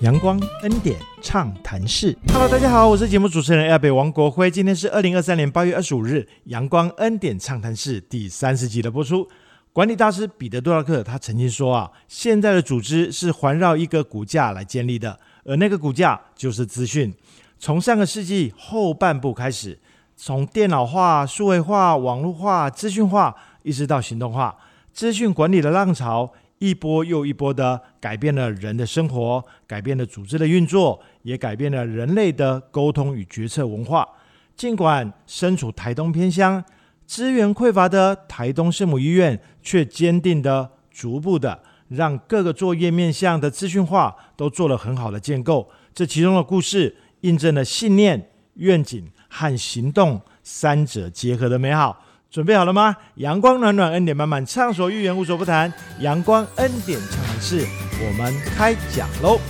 阳光恩典畅谈室，Hello，大家好，我是节目主持人亚北王国辉，今天是二零二三年八月二十五日，阳光恩典畅谈室第三十集的播出。管理大师彼得·杜拉克他曾经说啊，现在的组织是环绕一个骨架来建立的，而那个骨架就是资讯。从上个世纪后半部开始，从电脑化、数位化、网络化、资讯化，一直到行动化，资讯管理的浪潮。一波又一波的改变了人的生活，改变了组织的运作，也改变了人类的沟通与决策文化。尽管身处台东偏乡，资源匮乏的台东圣母医院，却坚定的、逐步的让各个作业面向的资讯化都做了很好的建构。这其中的故事，印证了信念、愿景和行动三者结合的美好。准备好了吗？阳光暖暖，恩典满满，畅所欲言，无所不谈。阳光恩典畅谈室，我们开讲喽！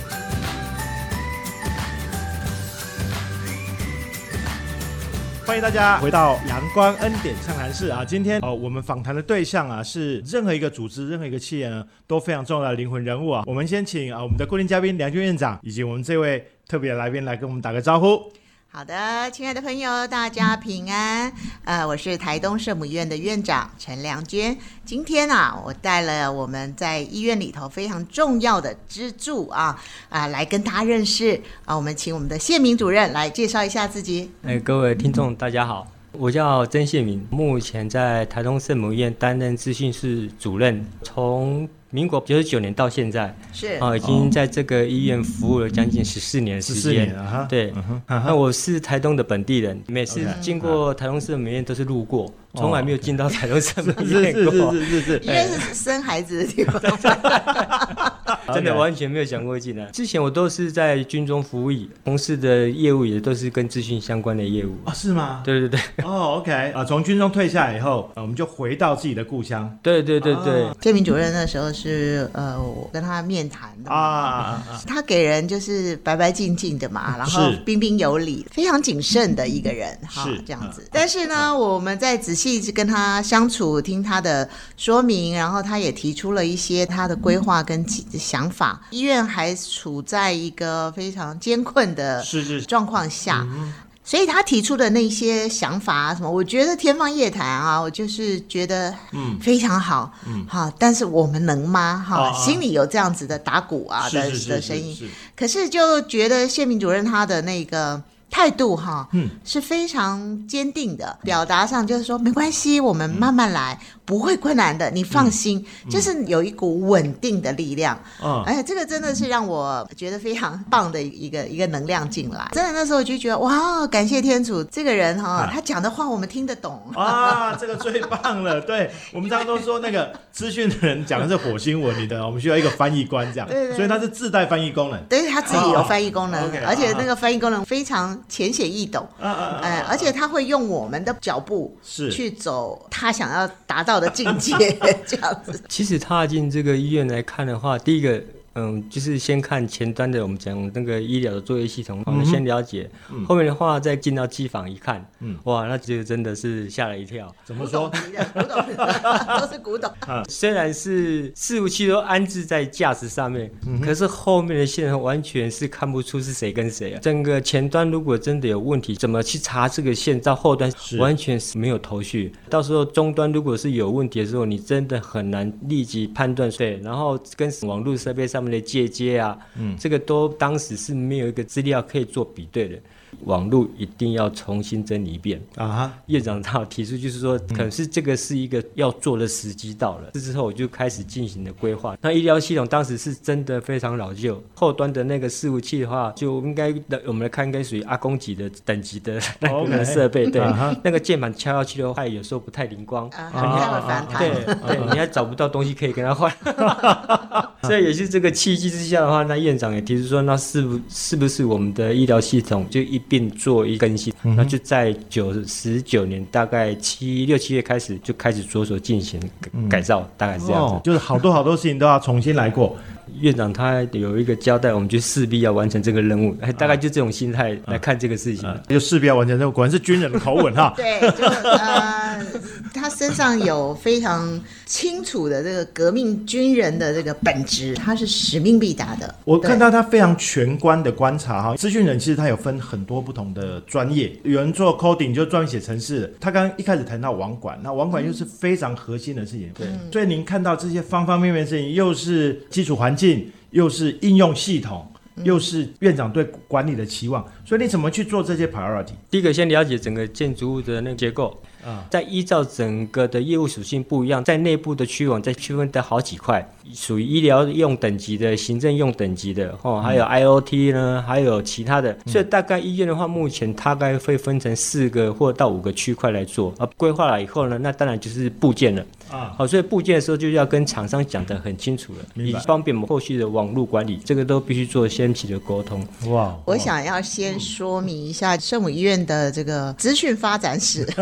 欢迎大家回到阳光恩典畅谈室啊！今天呃，我们访谈的对象啊，是任何一个组织、任何一个企业呢，都非常重要的灵魂人物啊。我们先请啊，我们的固定嘉宾梁军院长以及我们这位特别来宾来跟我们打个招呼。好的，亲爱的朋友，大家平安。呃，我是台东圣母院的院长陈良娟。今天啊，我带了我们在医院里头非常重要的支柱啊啊，来跟大家认识啊。我们请我们的谢明主任来介绍一下自己。哎，各位听众，大家好，我叫曾谢明，目前在台东圣母院担任资讯室主任，从。民国九十九年到现在，是。啊，已经在这个医院服务了将近十四年的时间。对，那我是台东的本地人，每次经过台东市的美院都是路过。从来没有进到台东市医院过，是是是是是，医院是生孩子的地方，真的完全没有想过进来。之前我都是在军中服役，从事的业务也都是跟资讯相关的业务啊，是吗？对对对，哦，OK 啊，从军中退下来以后，我们就回到自己的故乡。对对对对，建明主任那时候是呃，我跟他面谈的啊，他给人就是白白净净的嘛，然后彬彬有礼，非常谨慎的一个人哈，这样子。但是呢，我们在仔细。一直跟他相处，听他的说明，然后他也提出了一些他的规划跟想法。医院还处在一个非常艰困的状况下，所以他提出的那些想法啊，什么，我觉得天方夜谭啊，我就是觉得嗯。非常好，嗯。好，但是我们能吗？哈，心里有这样子的打鼓啊的的声音，可是就觉得谢明主任他的那个。态度哈，嗯，是非常坚定的，表达上就是说没关系，我们慢慢来。不会困难的，你放心，就是有一股稳定的力量。嗯，哎，这个真的是让我觉得非常棒的一个一个能量进来。真的那时候我就觉得哇，感谢天主，这个人哈，他讲的话我们听得懂。啊，这个最棒了。对我们常常都说那个 资讯的人讲的是火星文，你的我们需要一个翻译官这样。所以他是自带翻译功能。对，他自己有翻译功能，而且那个翻译功能非常浅显易懂。嗯嗯。哎，而且他会用我们的脚步是去走他想要达到。的境界 这样子。其实踏进这个医院来看的话，第一个。嗯，就是先看前端的，我们讲那个医疗的作业系统，我们先了解。后面的话再进到机房一看，嗯，哇，那就真的是吓了一跳。怎么说？古董，都是古董。虽然是伺服器都安置在架子上面，可是后面的线完全是看不出是谁跟谁啊。整个前端如果真的有问题，怎么去查这个线？到后端完全是没有头绪。到时候终端如果是有问题的时候，你真的很难立即判断。对，然后跟网络设备上。他们的借接啊，嗯，这个都当时是没有一个资料可以做比对的。网络一定要重新整理一遍啊！院长他提出就是说，可能是这个是一个要做的时机到了。这之后我就开始进行了规划。那医疗系统当时是真的非常老旧，后端的那个伺服器的话，就应该的我们来看，应该属于阿公级的等级的那个设备。对，那个键盘敲下去的话，有时候不太灵光，对对，你还找不到东西可以跟他换。所以也是这个契机之下的话，那院长也提出说，那是不是不是我们的医疗系统就一并做一更新？那就在九十九年，大概七六七月开始就开始着手进行改造，大概是这样子。就是好多好多事情都要重新来过。院长他有一个交代，我们就势必要完成这个任务，大概就这种心态来看这个事情，就势必要完成任务，果然是军人的口吻哈。对，就呃，他身上有非常清楚的这个革命军人的这个本质，他是使命必达的。我看到他非常全观的观察哈，资讯人其实他有分很多不同的专业，有人做 coding 就专门写程式，他刚刚一开始谈到网管，那网管又是非常核心的事情，对，所以您看到这些方方面面的事情，又是基础环境，又是应用系统。又是院长对管理的期望，所以你怎么去做这些 priority？第一个先了解整个建筑物的那个结构。啊，再依照整个的业务属性不一样，在内部的区网再区分的好几块，属于医疗用等级的、行政用等级的，哦，还有 IOT 呢，还有其他的。所以大概医院的话，目前大概会分成四个或到五个区块来做。啊，规划了以后呢，那当然就是部件了。啊，好，所以部件的时候就要跟厂商讲得很清楚了，以方便我们后续的网络管理，这个都必须做先期的沟通。哇，我想要先说明一下圣母医院的这个资讯发展史。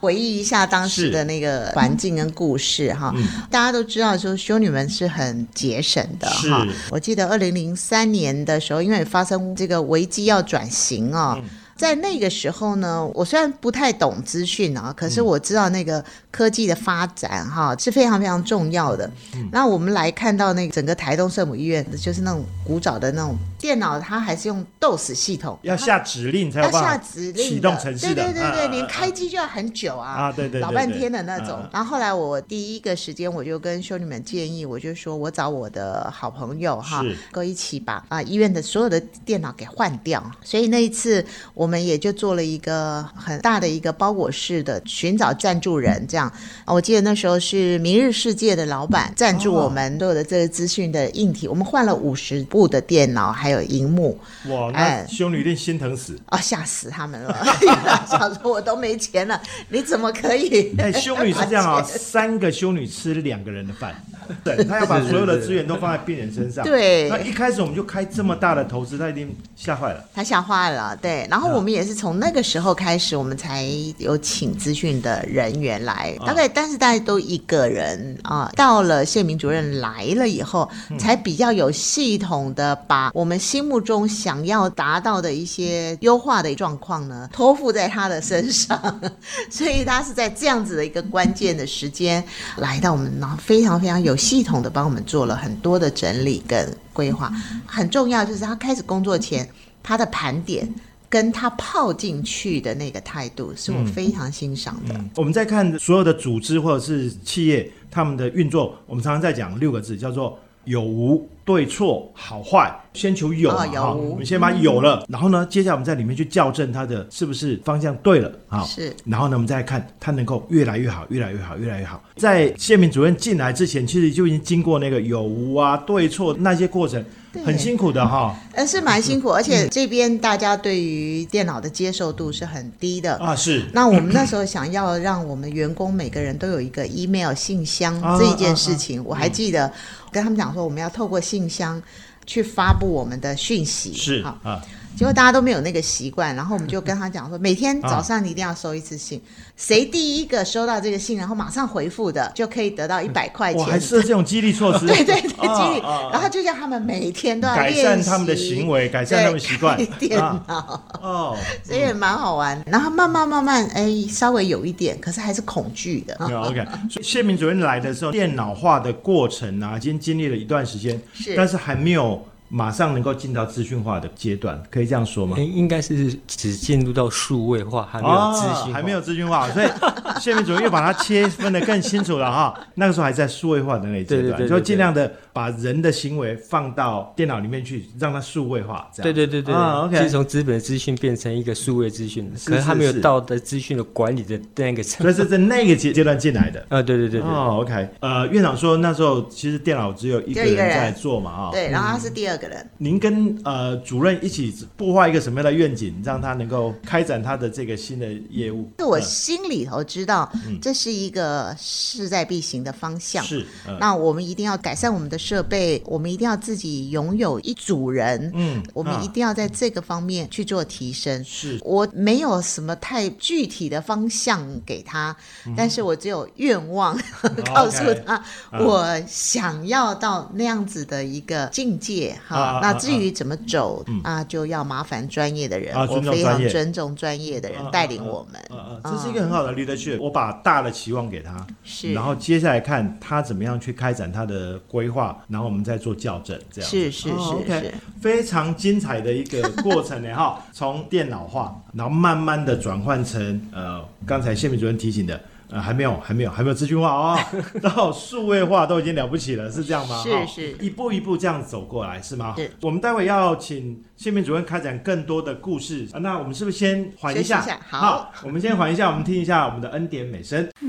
回忆一下当时的那个环境跟故事哈，大家都知道说修女们是很节省的哈。我记得二零零三年的时候，因为发生这个危机要转型啊。在那个时候呢，我虽然不太懂资讯啊，可是我知道那个科技的发展哈是非常非常重要的。那我们来看到那个整个台东圣母医院，就是那种古早的那种电脑，它还是用 DOS 系统，要下指令才要下指令启动程序的，对对对对，连开机就要很久啊，啊对对，老半天的那种。然后后来我第一个时间我就跟兄弟们建议，我就说我找我的好朋友哈，跟一起把啊医院的所有的电脑给换掉。所以那一次我。我们也就做了一个很大的一个包裹式的寻找赞助人，这样。我记得那时候是明日世界的老板赞助我们所有的这个资讯的硬体，我们换了五十部的电脑，还有荧幕。哇，那修女一定心疼死啊，吓死他们了！想说我都没钱了，你怎么可以？哎，修女是这样啊，三个修女吃两个人的饭，对，他要把所有的资源都放在病人身上。对，那一开始我们就开这么大的投资，他一定吓坏了。他吓坏了，对，然后我。我们也是从那个时候开始，我们才有请资讯的人员来，大概但是大家都一个人啊。到了谢明主任来了以后，才比较有系统的把我们心目中想要达到的一些优化的状况呢，托付在他的身上。所以他是在这样子的一个关键的时间来到我们，然后非常非常有系统的帮我们做了很多的整理跟规划。很重要就是他开始工作前他的盘点。跟他泡进去的那个态度，是我非常欣赏的。我们在看所有的组织或者是企业，他们的运作，我们常常在讲六个字，叫做有无对错好坏，先求有哈。我们先把有了，然后呢，接下来我们在里面去校正它的是不是方向对了啊？是。然后呢，我们再看它能够越来越好，越来越好，越来越好。在谢敏主任进来之前，其实就已经经过那个有无啊、对错那些过程。很辛苦的哈，呃，是蛮辛苦，而且这边大家对于电脑的接受度是很低的啊。是，那我们那时候想要让我们员工每个人都有一个 email 信箱这一件事情，我还记得跟他们讲说，我们要透过信箱去发布我们的讯息，是啊。结果大家都没有那个习惯，然后我们就跟他讲说，每天早上你一定要收一次信，谁第一个收到这个信，然后马上回复的，就可以得到一百块钱。我还是这种激励措施。对对对，激励。然后就叫他们每天都要改善他们的行为，改善他们习惯。电脑哦，所以也蛮好玩。然后慢慢慢慢，哎，稍微有一点，可是还是恐惧的。OK，所以谢明主任来的时候，电脑化的过程啊，已经经历了一段时间，是，但是还没有。马上能够进到资讯化的阶段，可以这样说吗？应该是只进入到数位化，还没有资讯，还没有资讯化，所以 谢明主任又把它切分的更清楚了哈。那个时候还在数位化的那阶段，就尽量的把人的行为放到电脑里面去，让它数位化。这样对对对对，OK，是从资本资讯变成一个数位资讯，可是他没有到的资讯的管理的那个层，所以是在那个阶阶段进来的。啊，对对对对，哦，OK，呃，院长说那时候其实电脑只有一个人在做嘛，啊，对，然后他是第二。个人，您跟呃主任一起擘画一个什么样的愿景，让他能够开展他的这个新的业务？我心里头知道，这是一个势在必行的方向。是，那我们一定要改善我们的设备，我们一定要自己拥有一组人，嗯，我们一定要在这个方面去做提升。是我没有什么太具体的方向给他，但是我只有愿望 告诉他，我想要到那样子的一个境界哈。那至于怎么走啊，就要麻烦专业的人，我非常尊重专业的人带领我们。这是一个很好的 leadership。我把大的期望给他，是，然后接下来看他怎么样去开展他的规划，然后我们再做校正，这样是是是非常精彩的一个过程呢哈。从电脑化，然后慢慢的转换成呃，刚才谢明主任提醒的。呃，还没有，还没有，还没有资讯化哦，到数位化都已经了不起了，是这样吗？是是，一步一步这样走过来，是吗？是。我们待会要请谢明主任开展更多的故事，那我们是不是先缓一下？好，我们先缓一下，我们听一下我们的恩典美声。真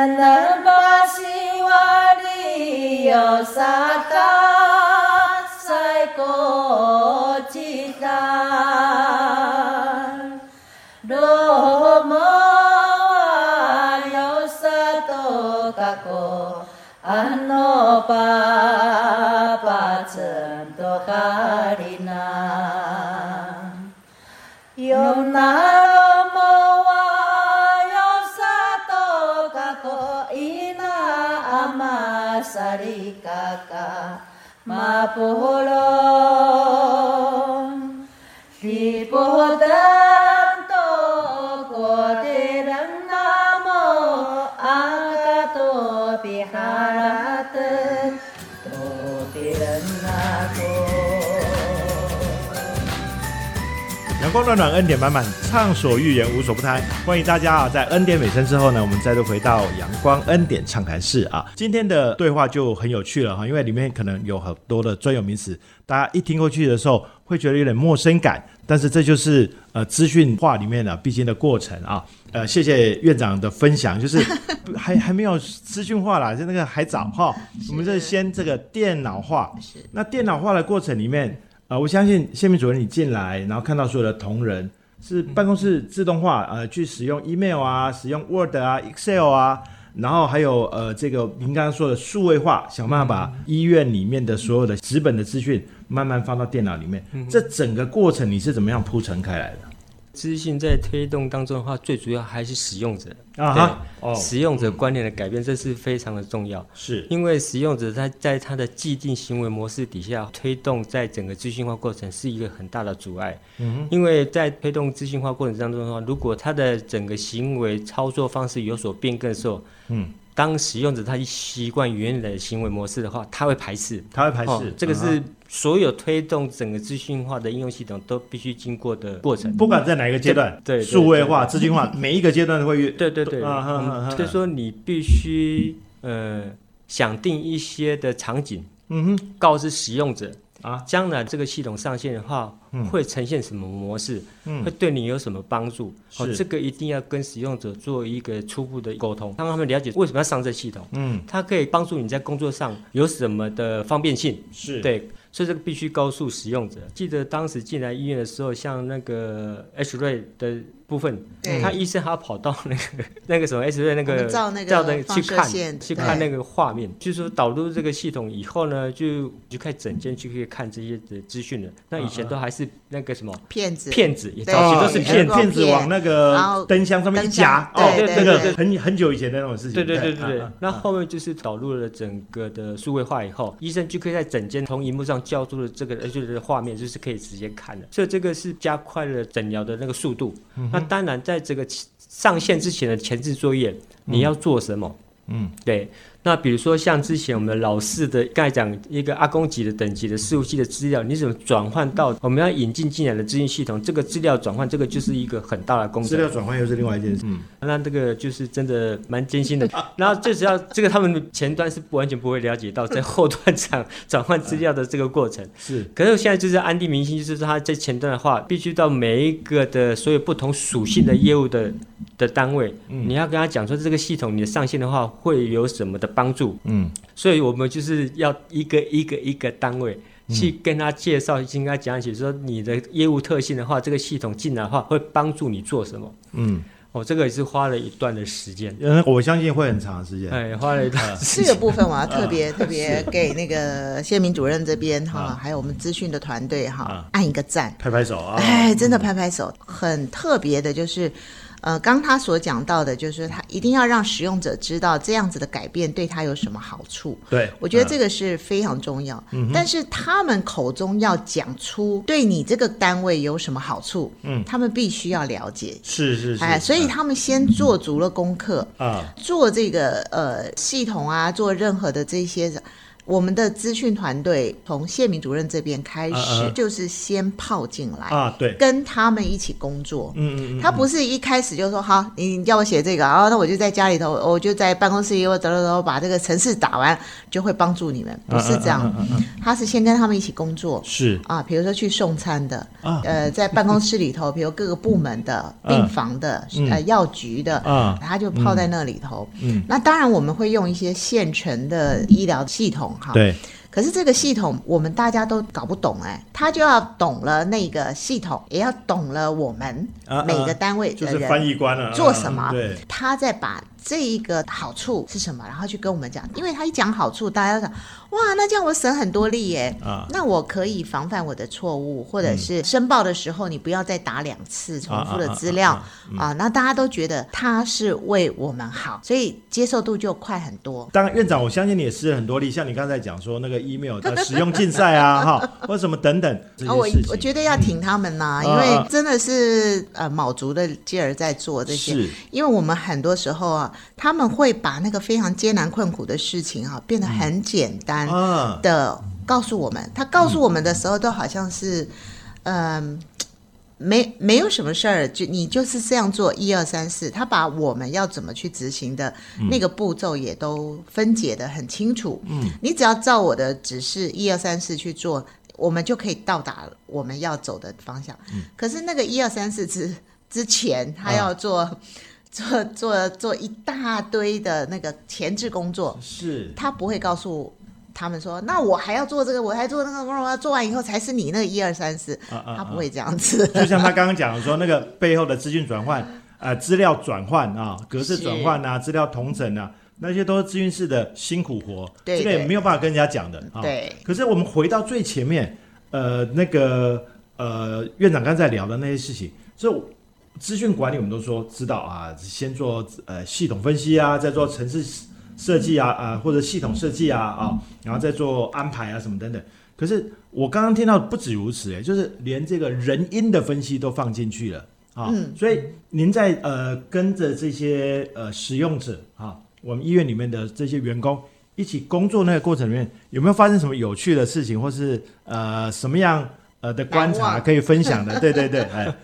Nanabasi wali yo sata saiko chita Domo yo sato kako ano pa 马波罗，里波丹多过阳光暖暖，恩典满满，畅所欲言，无所不谈。欢迎大家啊，在恩典尾声之后呢，我们再度回到阳光恩典畅谈室啊。今天的对话就很有趣了哈，因为里面可能有很多的专有名词，大家一听过去的时候会觉得有点陌生感。但是这就是呃资讯化里面的必经的过程啊。呃，谢谢院长的分享，就是还还没有资讯化啦，就那个还早哈。我们这先这个电脑化，那电脑化的过程里面。啊，我相信谢明主任，你进来，然后看到所有的同仁是办公室自动化，呃，去使用 email 啊，使用 Word 啊，Excel 啊，然后还有呃，这个您刚刚说的数位化，想办法把医院里面的所有的纸本的资讯慢慢放到电脑里面，这整个过程你是怎么样铺陈开来的？资讯在推动当中的话，最主要还是使用者啊，哦，使用者观念的改变，这是非常的重要。是，因为使用者他在他的既定行为模式底下推动，在整个资讯化过程是一个很大的阻碍。嗯，因为在推动资讯化过程当中的话，如果他的整个行为操作方式有所变更的时候，嗯。当使用者他习惯原来的行为模式的话，他会排斥，他会排斥。这个是所有推动整个资讯化的应用系统都必须经过的过程。不管在哪一个阶段，对，数位化、资讯化，每一个阶段都会。对对对，所以说你必须呃想定一些的场景，嗯哼，告知使用者。啊，将来这个系统上线的话，会呈现什么模式？嗯，会对你有什么帮助？哦，这个一定要跟使用者做一个初步的沟通，让他们了解为什么要上这系统。嗯，它可以帮助你在工作上有什么的方便性？是对。所以这个必须告诉使用者。记得当时进来医院的时候，像那个 H 瑞的部分，他医生还要跑到那个 那个什么 X 瑞那个照那个去看去看那个画面，就是说导入这个系统以后呢，就就开整间就可以看这些的资讯了。那以前都还是那个什么骗子，骗子也，早期都是骗骗子。往那个灯箱上面一夹，哦，那个很很久以前的那种事情。对对对对对。那后面就是导入了整个的数位化以后，医生就可以在整间从荧幕上。交出了这个就是画面，就是可以直接看的，所以这个是加快了诊疗的那个速度。那那当然，在这个上线之前的前置作业，你要做什么？嗯，对。那比如说像之前我们老式的刚才讲一个阿公级的等级的事务系的资料，你怎么转换到我们要引进进来的资讯系统？这个资料转换，这个就是一个很大的工程。资料转换又是另外一件事。嗯，那这个就是真的蛮艰辛的。然后最主要这个他们前端是完全不会了解到在后端转转换资料的这个过程。是。可是现在就是安定明星，就是他在前端的话，必须到每一个的所有不同属性的业务的的单位，你要跟他讲说这个系统你的上线的话会有什么的帮助。嗯。所以我们就是要一个一个一个单位去跟他介绍，跟他讲起说你的业务特性的话，这个系统进来的话会帮助你做什么？嗯，哦，这个也是花了一段的时间。嗯，我相信会很长时间。哎，花了一段。这个部分我要特别 特别给那个谢明主任这边哈，还有我们资讯的团队哈，按一个赞，拍拍手啊！哎，真的拍拍手，很特别的，就是。呃，刚他所讲到的，就是他一定要让使用者知道这样子的改变对他有什么好处。对，我觉得这个是非常重要。嗯，但是他们口中要讲出对你这个单位有什么好处，嗯，他们必须要了解。是是是。哎，所以他们先做足了功课啊，做这个呃系统啊，做任何的这些。我们的资讯团队从谢明主任这边开始，就是先泡进来啊，对，跟他们一起工作。嗯嗯嗯，他不是一开始就说好，你叫我写这个啊，那我就在家里头，我就在办公室里，我走走走，把这个程式打完，就会帮助你们，不是这样。他是先跟他们一起工作，是。啊，比如说去送餐的，呃，在办公室里头，比如各个部门的、病房的、呃药局的，他就泡在那里头。嗯，那当然我们会用一些现成的医疗系统。对，可是这个系统我们大家都搞不懂哎，他就要懂了那个系统，也要懂了我们每个单位的人翻译官了做什么，对，他在把。这一个好处是什么？然后去跟我们讲，因为他一讲好处，大家想，哇，那这样我省很多力耶。啊，那我可以防范我的错误，或者是申报的时候，你不要再打两次重复的资料啊。那大家都觉得他是为我们好，所以接受度就快很多。当然，院长，我相信你也施了很多力，像你刚才讲说那个 email 的使用竞赛啊，哈，或什么等等啊，我我觉得要挺他们呐，因为真的是呃卯足的劲儿在做这些，因为我们很多时候啊。他们会把那个非常艰难困苦的事情哈，变得很简单的告诉我们。他告诉我们的时候，都好像是，嗯，没没有什么事儿，就你就是这样做，一二三四。他把我们要怎么去执行的那个步骤也都分解的很清楚。嗯，你只要照我的指示，一二三四去做，我们就可以到达我们要走的方向。嗯，可是那个一二三四之之前，他要做。做做做一大堆的那个前置工作，是他不会告诉他们说，那我还要做这个，我还做那个，我做完以后才是你那个一二三四，他不会这样子。就像他刚刚讲的说，那个背后的资讯转换，呃，资料转换啊，格式转换啊，资料同整啊，那些都是资讯室的辛苦活，这个也没有办法跟人家讲的啊。对。可是我们回到最前面，呃，那个呃，院长刚才聊的那些事情，就。资讯管理我们都说知道啊，先做呃系统分析啊，再做城市设计啊啊或者系统设计啊啊，然后再做安排啊什么等等。可是我刚刚听到不止如此哎，就是连这个人因的分析都放进去了啊。所以您在呃跟着这些呃使用者啊，我们医院里面的这些员工一起工作那个过程里面，有没有发生什么有趣的事情，或是呃什么样呃的观察可以分享的？对对对，哎。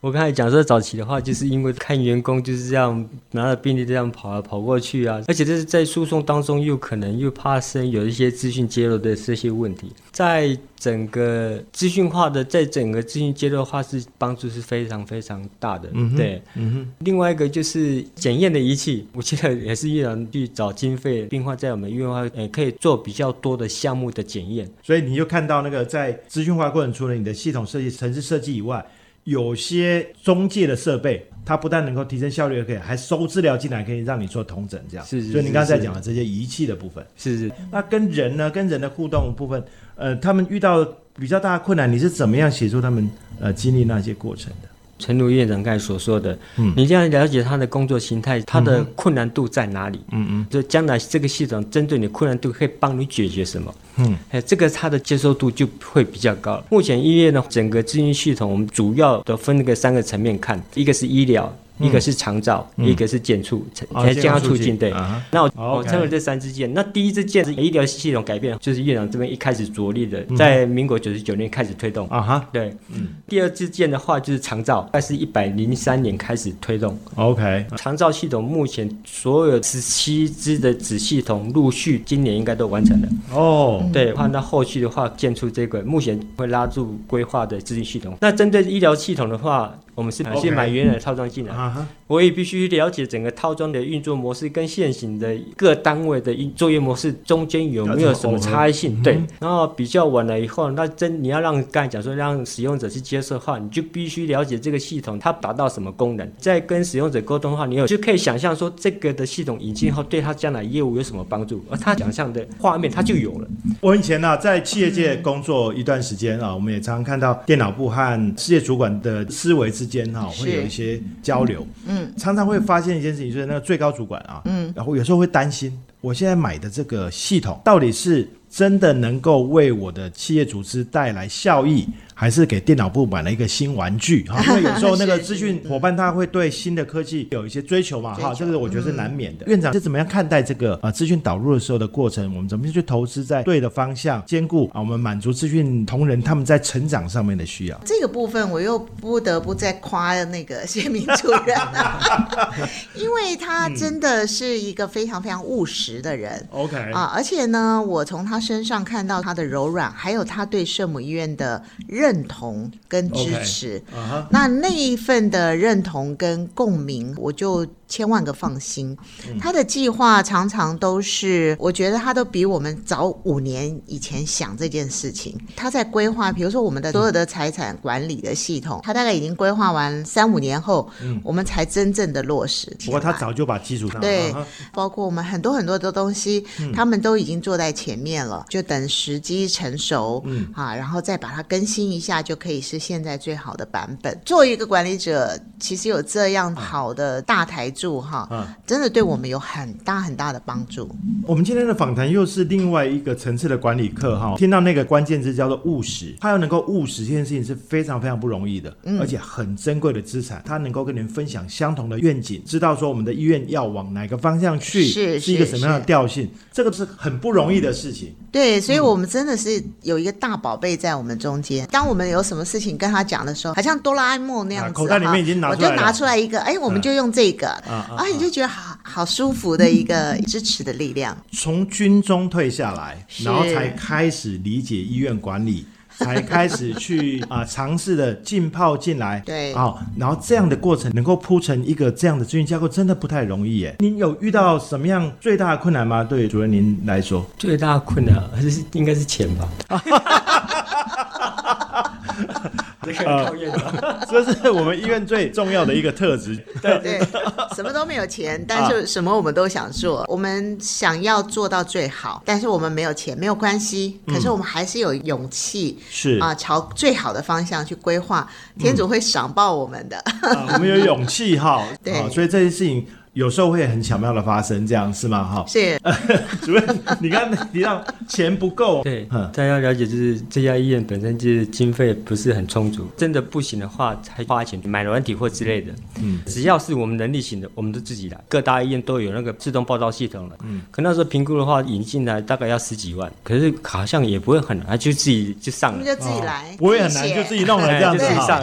我刚才讲说早期的话，就是因为看员工就是这样拿着病历这样跑啊跑过去啊，而且这是在诉讼当中又可能又怕生有一些资讯揭露的这些问题，在整个资讯化的，在整个资讯揭露的话是帮助是非常非常大的。嗯，对，嗯哼。另外一个就是检验的仪器，我记得也是医院去找经费，病患在我们医院话，呃，可以做比较多的项目的检验。所以你就看到那个在资讯化过程，除了你的系统设计、城市设计以外。有些中介的设备，它不但能够提升效率，可以还收资料进来，可以让你做同诊，这样。是是。所以您刚才讲的这些仪器的部分，是是。那跟人呢，跟人的互动部分，呃，他们遇到比较大的困难，你是怎么样协助他们呃经历那些过程的？陈如院长刚才所说的，嗯，你这样了解他的工作形态，他的困难度在哪里？嗯嗯，就将来这个系统针对你困难度可以帮你解决什么？嗯，哎，这个他的接受度就会比较高。目前医院呢整个咨询系统，我们主要的分那个三个层面看，一个是医疗。一个是长照，一个是健促，才健康促进。对，那我我称为这三支箭。那第一支箭是医疗系统改变，就是院长这边一开始着力的，在民国九十九年开始推动。啊哈，对，嗯。第二支箭的话就是长照，那是一百零三年开始推动。OK，长照系统目前所有十七支的子系统陆续今年应该都完成了。哦，对，换到后续的话，建出这个目前会拉住规划的资讯系统。那针对医疗系统的话，我们是是买原来的套装进来。Uh-huh. 我也必须了解整个套装的运作模式跟现行的各单位的作业模式中间有没有什么差异性？对，然后比较完了以后，那真你要让刚才讲说让使用者去接受的话，你就必须了解这个系统它达到什么功能。在跟使用者沟通的话，你有就可以想象说这个的系统引进后对他将来业务有什么帮助，而他想象的画面他就有了。我以前呢在企业界工作一段时间啊，我们也常常看到电脑部和事业主管的思维之间哈会有一些交流。嗯，常常会发现一件事情，就是那个最高主管啊，嗯，然后有时候会担心，我现在买的这个系统到底是真的能够为我的企业组织带来效益。还是给电脑部买了一个新玩具哈，因为有时候那个资讯伙伴他会对新的科技有一些追求嘛哈，这个我觉得是难免的。院长是怎么样看待这个啊资讯导入的时候的过程？我们怎么去投资在对的方向，兼顾啊我们满足资讯同仁他们在成长上面的需要？这个部分我又不得不再夸那个谢明主任 因为他真的是一个非常非常务实的人。OK 啊，而且呢，我从他身上看到他的柔软，还有他对圣母医院的认。认同跟支持，那那一份的认同跟共鸣，我就。千万个放心，他的计划常常都是，我觉得他都比我们早五年以前想这件事情。他在规划，比如说我们的所有的财产管理的系统，他大概已经规划完三五年后，我们才真正的落实。不过他早就把基础上对，包括我们很多很多的东西，他们都已经做在前面了，就等时机成熟，嗯啊，然后再把它更新一下，就可以是现在最好的版本。作为一个管理者，其实有这样好的大台。助哈，真的对我们有很大很大的帮助。我们今天的访谈又是另外一个层次的管理课哈，听到那个关键字叫做务实，他要能够务实这件事情是非常非常不容易的，而且很珍贵的资产。他能够跟您分享相同的愿景，知道说我们的医院要往哪个方向去，是是一个什么样的调性，这个是很不容易的事情。对，所以我们真的是有一个大宝贝在我们中间。当我们有什么事情跟他讲的时候，好像哆啦 A 梦那样子，口袋里面已经拿出来我就拿出来一个，哎，我们就用这个。啊，你就觉得好好舒服的一个支持的力量。从军中退下来，然后才开始理解医院管理，才开始去啊尝试的浸泡进来。对，啊，然后这样的过程能够铺成一个这样的资讯架构，真的不太容易耶。您有遇到什么样最大的困难吗？对主任您来说，最大的困难还是应该是钱吧。啊，这是我们医院最重要的一个特质。对对，什么都没有钱，但是什么我们都想做。我们想要做到最好，但是我们没有钱，没有关系。可是我们还是有勇气，是啊，朝最好的方向去规划。天主会赏报我们的。我们有勇气哈，对，所以这件事情。有时候会很巧妙的发生，这样是吗？哈，是。主任，你刚提到钱不够，对，大家要了解，就是这家医院本身就是经费不是很充足，真的不行的话，才花钱买软体或之类的。嗯，只要是我们能力行的，我们都自己来。各大医院都有那个自动报道系统了，嗯，可那时候评估的话，引进来大概要十几万，可是好像也不会很难，就自己就上了，就自己来，不会很难，就自己弄了这样子上。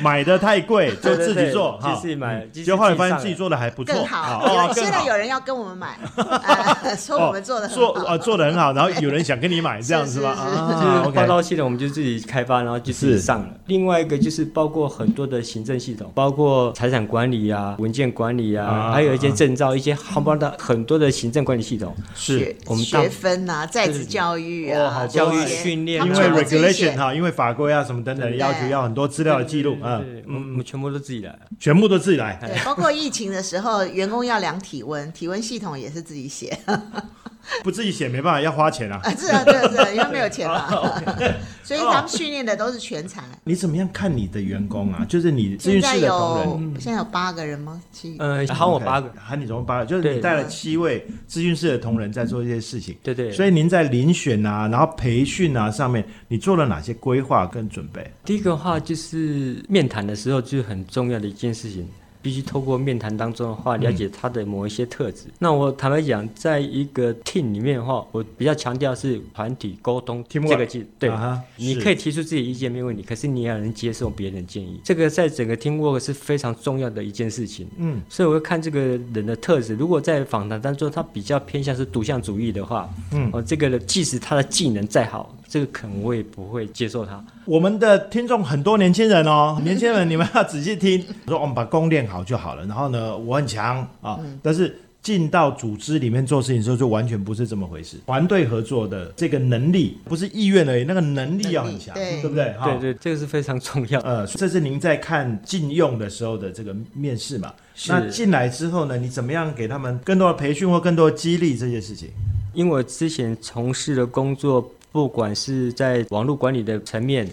买的太贵，就自己做，就自己买，就后来发现自己做的还不。更好，现在有人要跟我们买，说我们做的做呃做的很好，然后有人想跟你买这样是吧？就是报道系统，我们就自己开发，然后就自己上了。另外一个就是包括很多的行政系统，包括财产管理啊、文件管理啊，还有一些证照、一些很多的很多的行政管理系统。是。我们学分啊、在职教育啊、教育训练，因为 regulation 哈，因为法规啊什么等等要求要很多资料的记录啊，我们全部都自己来，全部都自己来。对，包括疫情的时候。员工要量体温，体温系统也是自己写。不自己写没办法，要花钱啊。啊，是啊，是啊，是啊，因为没有钱嘛，所以他们训练的都是全才。你怎么样看你的员工啊？就是你咨询室的同仁，现在有八个人吗？七？呃，喊我八个，喊你总共八个，就是你带了七位咨询室的同仁在做这些事情。对对。所以您在遴选啊，然后培训啊上面，你做了哪些规划跟准备？第一个话就是面谈的时候，就是很重要的一件事情。必须透过面谈当中的话，了解他的某一些特质。那我坦白讲，在一个 team 里面的话，我比较强调是团体沟通这个技，对，你可以提出自己意见没问题，可是你也要能接受别人的建议。这个在整个 team work 是非常重要的一件事情。嗯，所以我会看这个人的特质。如果在访谈当中他比较偏向是独向主义的话，嗯，哦，这个即使他的技能再好。这个可能我也不会接受他。我们的听众很多年轻人哦，年轻人你们要仔细听，说我们把功练好就好了。然后呢，我很强啊，但是进到组织里面做事情的时候，就完全不是这么回事。团队合作的这个能力不是意愿而已，那个能力要很强，对不对？对对，这个是非常重要。呃，这是您在看禁用的时候的这个面试嘛？那进来之后呢，你怎么样给他们更多的培训或更多的激励这些事情？因为我之前从事的工作。不管是在网络管理的层面，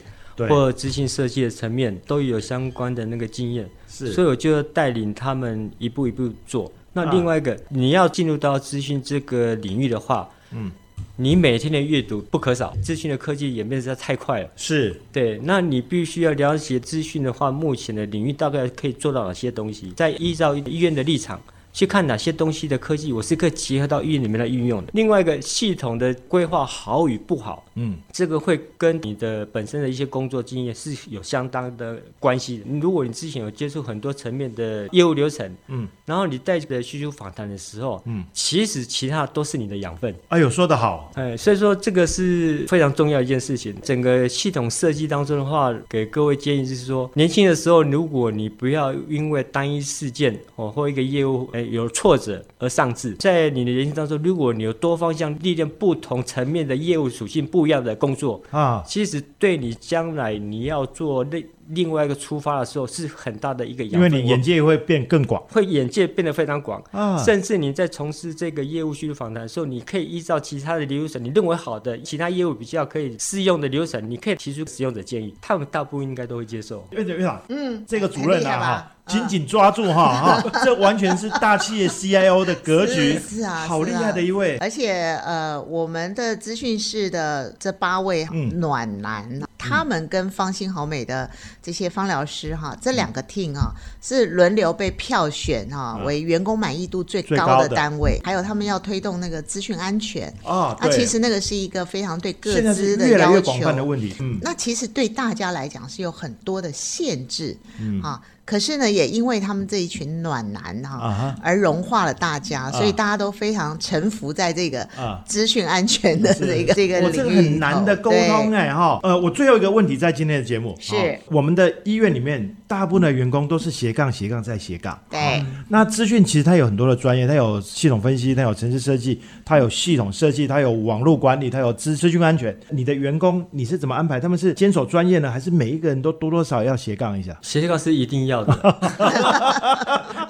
或资讯设计的层面，都有相关的那个经验，是，所以我就带领他们一步一步做。那另外一个，你要进入到资讯这个领域的话，嗯，你每天的阅读不可少。资讯的科技演变实在太快了，是对。那你必须要了解资讯的话，目前的领域大概可以做到哪些东西？再依照医院的立场。去看哪些东西的科技，我是可以结合到医院里面来运用的。另外一个系统的规划好与不好，嗯，这个会跟你的本身的一些工作经验是有相当的关系的。如果你之前有接触很多层面的业务流程，嗯，然后你带着需求访谈的时候，嗯，其实其他都是你的养分。哎呦，说得好，哎，所以说这个是非常重要一件事情。整个系统设计当中的话，给各位建议就是说，年轻的时候，如果你不要因为单一事件哦或一个业务，哎。有挫折而上志，在你的人生当中，如果你有多方向历练不同层面的业务属性不一样的工作啊，其实对你将来你要做另另外一个出发的时候是很大的一个，因为你眼界会变更广，会眼界变得非常广啊，甚至你在从事这个业务需求访谈的时候，你可以依照其他的流程，你认为好的其他业务比较可以适用的流程，你可以提出使用者建议，他们大部分应该都会接受。院长，院长，嗯，这个主任啊，哈。紧紧抓住哈哈，这完全是大企业 CIO 的格局，是啊，好厉害的一位。而且呃，我们的资讯室的这八位暖男，他们跟方心好美的这些芳疗师哈，这两个 team 啊，是轮流被票选哈为员工满意度最高的单位。还有他们要推动那个资讯安全啊，那其实那个是一个非常对各资的要求的问题。嗯，那其实对大家来讲是有很多的限制啊。可是呢，也因为他们这一群暖男哈，而融化了大家，所以大家都非常臣服在这个资讯安全的这个这个领域。这个很难的沟通哎哈。呃，我最后一个问题在今天的节目。是。我们的医院里面大部分的员工都是斜杠斜杠再斜杠。对。那资讯其实它有很多的专业，它有系统分析，它有城市设计，它有系统设计，它有网络管理，它有资资讯安全。你的员工你是怎么安排？他们是坚守专业呢，还是每一个人都多多少要斜杠一下？斜杠是一定要的。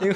因为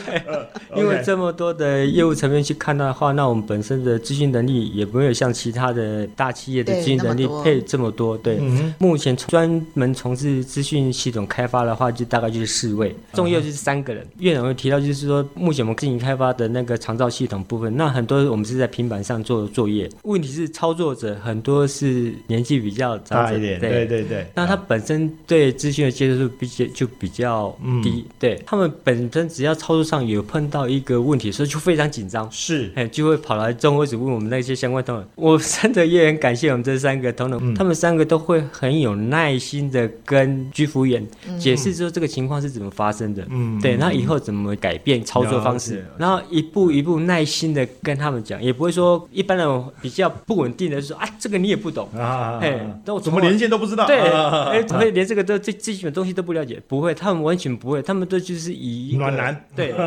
因为这么多的业务层面去看的话，那我们本身的资讯能力也没有像其他的大企业的资讯能力配这么多。对，目前专门从事资讯系统开发的话，就大概就是四位，重要就是三个人。院长会提到，就是说目前我们进行开发的那个长照系统部分，那很多我们是在平板上做作业。问题是操作者很多是年纪比较大一点，对对对。那他本身对资讯的接受度比较就比较低。对他们本身只要操作上有碰到一个问题，所以就非常紧张，是，哎，就会跑来中国组问我们那些相关同仁。我真的也很感谢我们这三个同仁，他们三个都会很有耐心的跟居服员解释说这个情况是怎么发生的，嗯，对，那以后怎么改变操作方式，然后一步一步耐心的跟他们讲，也不会说一般人比较不稳定的说啊，这个你也不懂。啊，哎，那我怎么连线都不知道，对，哎，怎么连这个都最最基本东西都不了解？不会，他们完全。不会，他们都就是以暖男。对。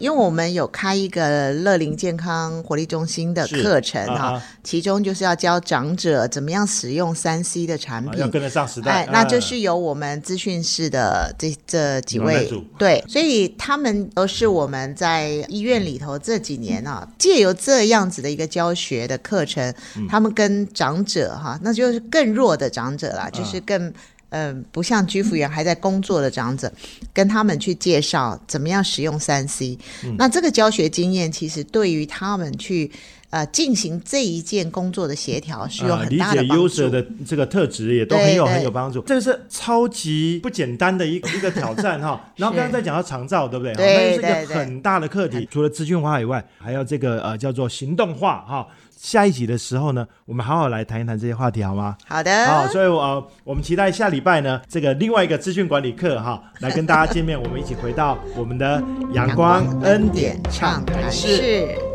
因为我们有开一个乐龄健康活力中心的课程哈，其中就是要教长者怎么样使用三 C 的产品，要跟得上时代。哎，那就是由我们资讯室的这这几位对，所以他们都是我们在医院里头这几年啊，借由这样子的一个教学的课程，他们跟长者哈，那就是更弱的长者啦，就是更。嗯，不像居服员还在工作的长者，跟他们去介绍怎么样使用三 C。那这个教学经验其实对于他们去呃进行这一件工作的协调是有很大的帮助。理解 user 的这个特质也都很有很有帮助。这个是超级不简单的一一个挑战哈。然后刚刚在讲到长照，对不对？对，那是一个很大的课题。除了资讯化以外，还要这个呃叫做行动化哈。下一集的时候呢，我们好好来谈一谈这些话题，好吗？好的。好，所以呃，我们期待下礼拜呢，这个另外一个资讯管理课哈，来跟大家见面，我们一起回到我们的阳光恩典唱谈室。